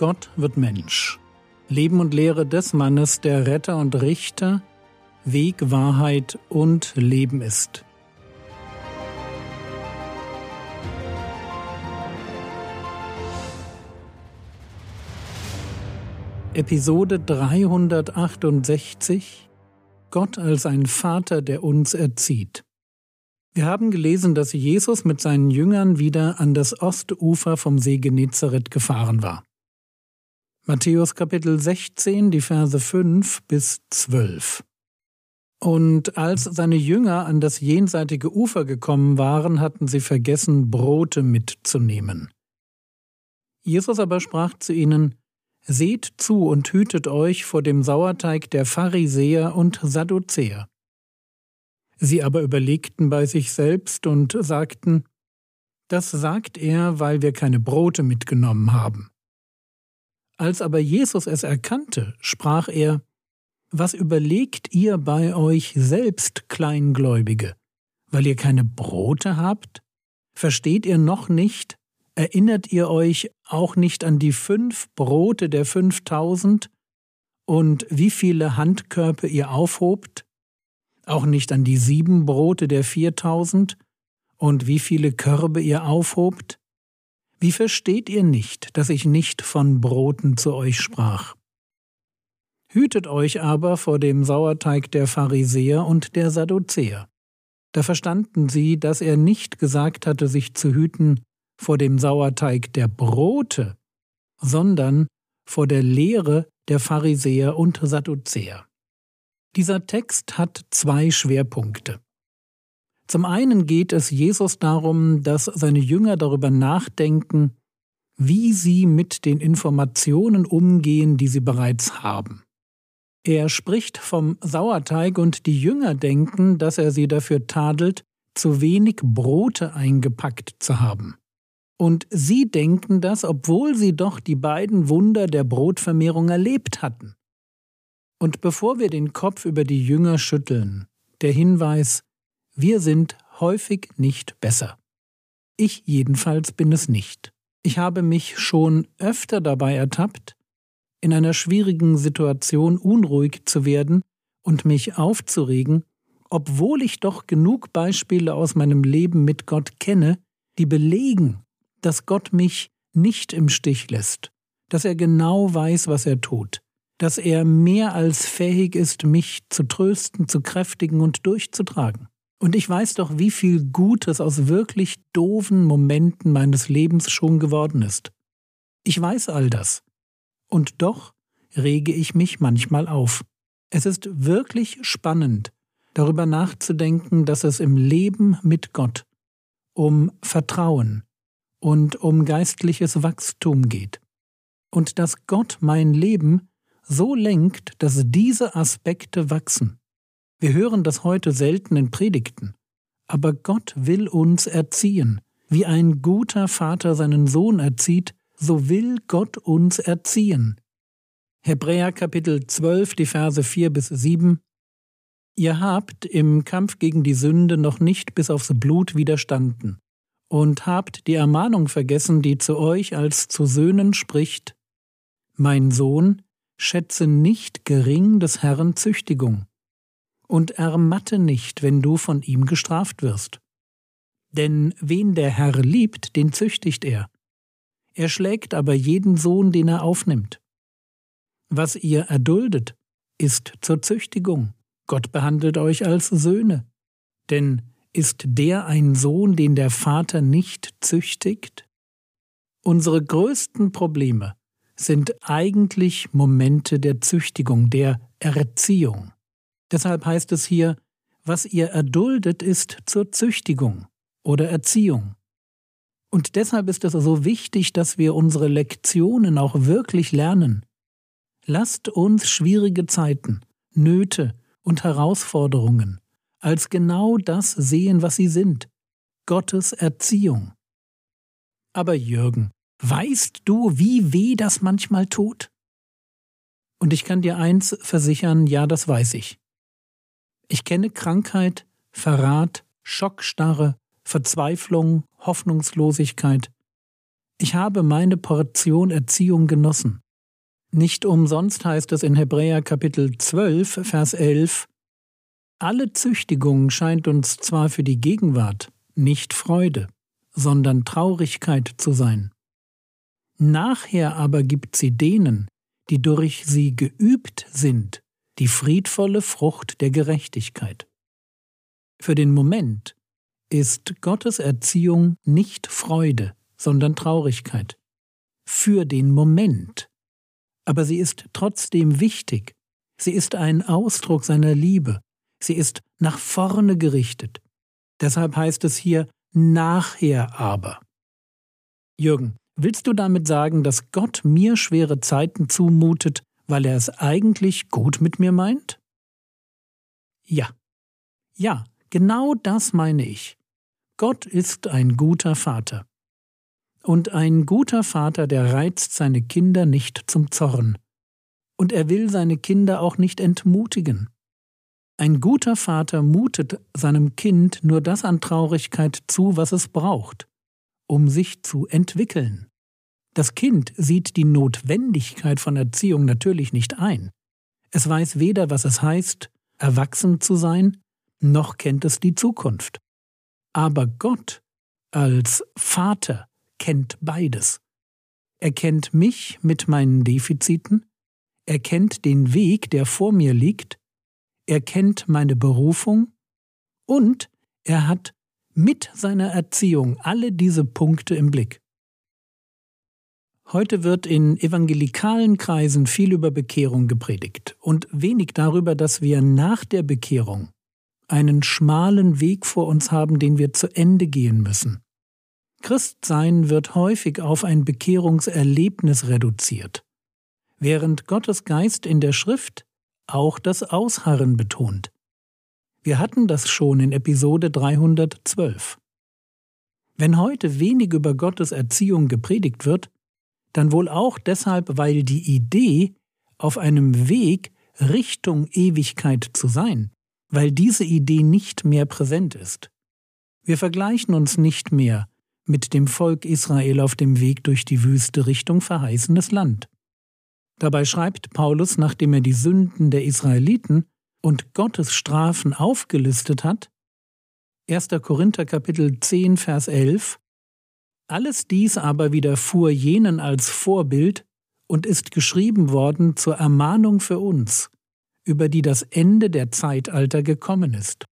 Gott wird Mensch. Leben und Lehre des Mannes, der Retter und Richter, Weg, Wahrheit und Leben ist. Episode 368 Gott als ein Vater, der uns erzieht. Wir haben gelesen, dass Jesus mit seinen Jüngern wieder an das Ostufer vom See Genezareth gefahren war. Matthäus Kapitel 16, die Verse 5 bis 12. Und als seine Jünger an das jenseitige Ufer gekommen waren, hatten sie vergessen, Brote mitzunehmen. Jesus aber sprach zu ihnen, Seht zu und hütet euch vor dem Sauerteig der Pharisäer und Sadduzäer. Sie aber überlegten bei sich selbst und sagten, Das sagt er, weil wir keine Brote mitgenommen haben. Als aber Jesus es erkannte, sprach er, Was überlegt ihr bei euch selbst, Kleingläubige, weil ihr keine Brote habt? Versteht ihr noch nicht? Erinnert ihr euch auch nicht an die fünf Brote der fünftausend und wie viele Handkörpe ihr aufhobt? Auch nicht an die sieben Brote der viertausend und wie viele Körbe ihr aufhobt? Wie versteht ihr nicht, dass ich nicht von Broten zu euch sprach? Hütet euch aber vor dem Sauerteig der Pharisäer und der Sadduzäer. Da verstanden sie, dass er nicht gesagt hatte, sich zu hüten vor dem Sauerteig der Brote, sondern vor der Lehre der Pharisäer und Sadduzäer. Dieser Text hat zwei Schwerpunkte. Zum einen geht es Jesus darum, dass seine Jünger darüber nachdenken, wie sie mit den Informationen umgehen, die sie bereits haben. Er spricht vom Sauerteig und die Jünger denken, dass er sie dafür tadelt, zu wenig Brote eingepackt zu haben. Und sie denken das, obwohl sie doch die beiden Wunder der Brotvermehrung erlebt hatten. Und bevor wir den Kopf über die Jünger schütteln, der Hinweis, wir sind häufig nicht besser. Ich jedenfalls bin es nicht. Ich habe mich schon öfter dabei ertappt, in einer schwierigen Situation unruhig zu werden und mich aufzuregen, obwohl ich doch genug Beispiele aus meinem Leben mit Gott kenne, die belegen, dass Gott mich nicht im Stich lässt, dass er genau weiß, was er tut, dass er mehr als fähig ist, mich zu trösten, zu kräftigen und durchzutragen. Und ich weiß doch, wie viel Gutes aus wirklich doofen Momenten meines Lebens schon geworden ist. Ich weiß all das. Und doch rege ich mich manchmal auf. Es ist wirklich spannend, darüber nachzudenken, dass es im Leben mit Gott um Vertrauen und um geistliches Wachstum geht. Und dass Gott mein Leben so lenkt, dass diese Aspekte wachsen. Wir hören das heute selten in Predigten. Aber Gott will uns erziehen. Wie ein guter Vater seinen Sohn erzieht, so will Gott uns erziehen. Hebräer Kapitel 12, die Verse 4 bis 7 Ihr habt im Kampf gegen die Sünde noch nicht bis aufs Blut widerstanden und habt die Ermahnung vergessen, die zu euch als zu Söhnen spricht Mein Sohn, schätze nicht gering des Herrn Züchtigung und ermatte nicht, wenn du von ihm gestraft wirst. Denn wen der Herr liebt, den züchtigt er. Er schlägt aber jeden Sohn, den er aufnimmt. Was ihr erduldet, ist zur Züchtigung. Gott behandelt euch als Söhne. Denn ist der ein Sohn, den der Vater nicht züchtigt? Unsere größten Probleme sind eigentlich Momente der Züchtigung, der Erziehung. Deshalb heißt es hier, was ihr erduldet, ist zur Züchtigung oder Erziehung. Und deshalb ist es so wichtig, dass wir unsere Lektionen auch wirklich lernen. Lasst uns schwierige Zeiten, Nöte und Herausforderungen als genau das sehen, was sie sind, Gottes Erziehung. Aber Jürgen, weißt du, wie weh das manchmal tut? Und ich kann dir eins versichern, ja, das weiß ich. Ich kenne Krankheit, Verrat, Schockstarre, Verzweiflung, Hoffnungslosigkeit. Ich habe meine Portion Erziehung genossen. Nicht umsonst heißt es in Hebräer Kapitel 12, Vers 11, Alle Züchtigung scheint uns zwar für die Gegenwart nicht Freude, sondern Traurigkeit zu sein. Nachher aber gibt sie denen, die durch sie geübt sind, die friedvolle Frucht der Gerechtigkeit. Für den Moment ist Gottes Erziehung nicht Freude, sondern Traurigkeit. Für den Moment. Aber sie ist trotzdem wichtig. Sie ist ein Ausdruck seiner Liebe. Sie ist nach vorne gerichtet. Deshalb heißt es hier nachher aber. Jürgen, willst du damit sagen, dass Gott mir schwere Zeiten zumutet, weil er es eigentlich gut mit mir meint? Ja. Ja, genau das meine ich. Gott ist ein guter Vater. Und ein guter Vater, der reizt seine Kinder nicht zum Zorn. Und er will seine Kinder auch nicht entmutigen. Ein guter Vater mutet seinem Kind nur das an Traurigkeit zu, was es braucht, um sich zu entwickeln. Das Kind sieht die Notwendigkeit von Erziehung natürlich nicht ein. Es weiß weder, was es heißt, erwachsen zu sein, noch kennt es die Zukunft. Aber Gott als Vater kennt beides. Er kennt mich mit meinen Defiziten, er kennt den Weg, der vor mir liegt, er kennt meine Berufung und er hat mit seiner Erziehung alle diese Punkte im Blick. Heute wird in evangelikalen Kreisen viel über Bekehrung gepredigt und wenig darüber, dass wir nach der Bekehrung einen schmalen Weg vor uns haben, den wir zu Ende gehen müssen. Christsein wird häufig auf ein Bekehrungserlebnis reduziert, während Gottes Geist in der Schrift auch das Ausharren betont. Wir hatten das schon in Episode 312. Wenn heute wenig über Gottes Erziehung gepredigt wird, dann wohl auch deshalb, weil die Idee, auf einem Weg Richtung Ewigkeit zu sein, weil diese Idee nicht mehr präsent ist. Wir vergleichen uns nicht mehr mit dem Volk Israel auf dem Weg durch die Wüste Richtung verheißenes Land. Dabei schreibt Paulus, nachdem er die Sünden der Israeliten und Gottes Strafen aufgelistet hat, 1. Korinther Kapitel 10 Vers 11 alles dies aber widerfuhr jenen als Vorbild und ist geschrieben worden zur Ermahnung für uns, über die das Ende der Zeitalter gekommen ist.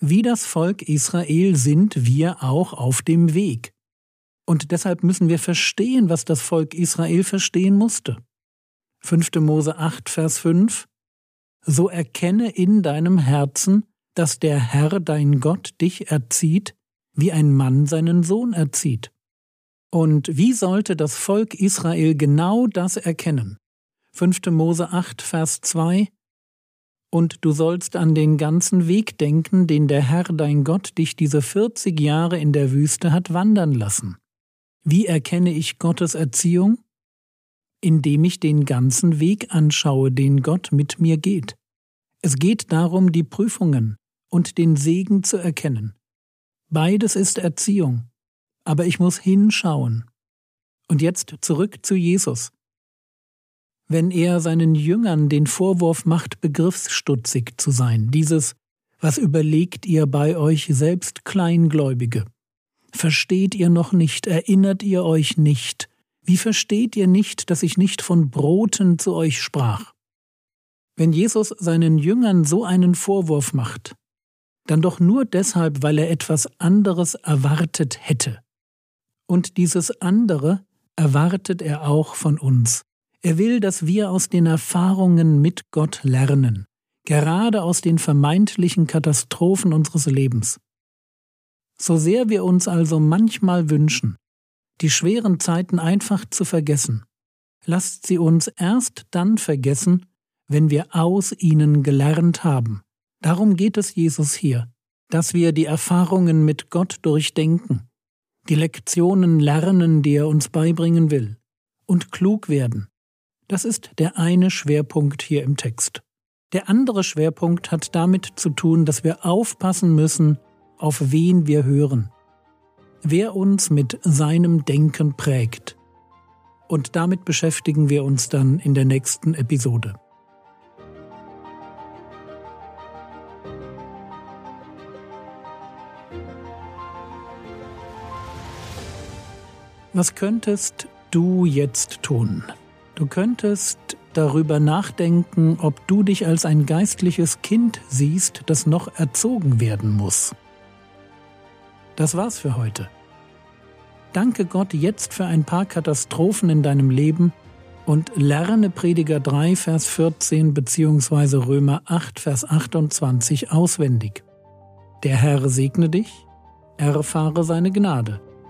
Wie das Volk Israel sind wir auch auf dem Weg. Und deshalb müssen wir verstehen, was das Volk Israel verstehen musste. 5. Mose 8, Vers 5 So erkenne in deinem Herzen, dass der Herr dein Gott dich erzieht, wie ein Mann seinen Sohn erzieht. Und wie sollte das Volk Israel genau das erkennen? 5. Mose 8, Vers 2 Und du sollst an den ganzen Weg denken, den der Herr dein Gott dich diese 40 Jahre in der Wüste hat wandern lassen. Wie erkenne ich Gottes Erziehung? Indem ich den ganzen Weg anschaue, den Gott mit mir geht. Es geht darum, die Prüfungen und den Segen zu erkennen. Beides ist Erziehung, aber ich muss hinschauen. Und jetzt zurück zu Jesus. Wenn er seinen Jüngern den Vorwurf macht, begriffsstutzig zu sein, dieses Was überlegt ihr bei euch selbst Kleingläubige? Versteht ihr noch nicht, erinnert ihr euch nicht? Wie versteht ihr nicht, dass ich nicht von Broten zu euch sprach? Wenn Jesus seinen Jüngern so einen Vorwurf macht, dann doch nur deshalb, weil er etwas anderes erwartet hätte. Und dieses andere erwartet er auch von uns. Er will, dass wir aus den Erfahrungen mit Gott lernen, gerade aus den vermeintlichen Katastrophen unseres Lebens. So sehr wir uns also manchmal wünschen, die schweren Zeiten einfach zu vergessen, lasst sie uns erst dann vergessen, wenn wir aus ihnen gelernt haben. Darum geht es Jesus hier, dass wir die Erfahrungen mit Gott durchdenken, die Lektionen lernen, die er uns beibringen will, und klug werden. Das ist der eine Schwerpunkt hier im Text. Der andere Schwerpunkt hat damit zu tun, dass wir aufpassen müssen, auf wen wir hören. wer uns mit seinem Denken prägt. Und damit beschäftigen wir uns dann in der nächsten Episode. Was könntest du jetzt tun? Du könntest darüber nachdenken, ob du dich als ein geistliches Kind siehst, das noch erzogen werden muss. Das war's für heute. Danke Gott jetzt für ein paar Katastrophen in deinem Leben und lerne Prediger 3, Vers 14 bzw. Römer 8, Vers 28 auswendig. Der Herr segne dich, erfahre seine Gnade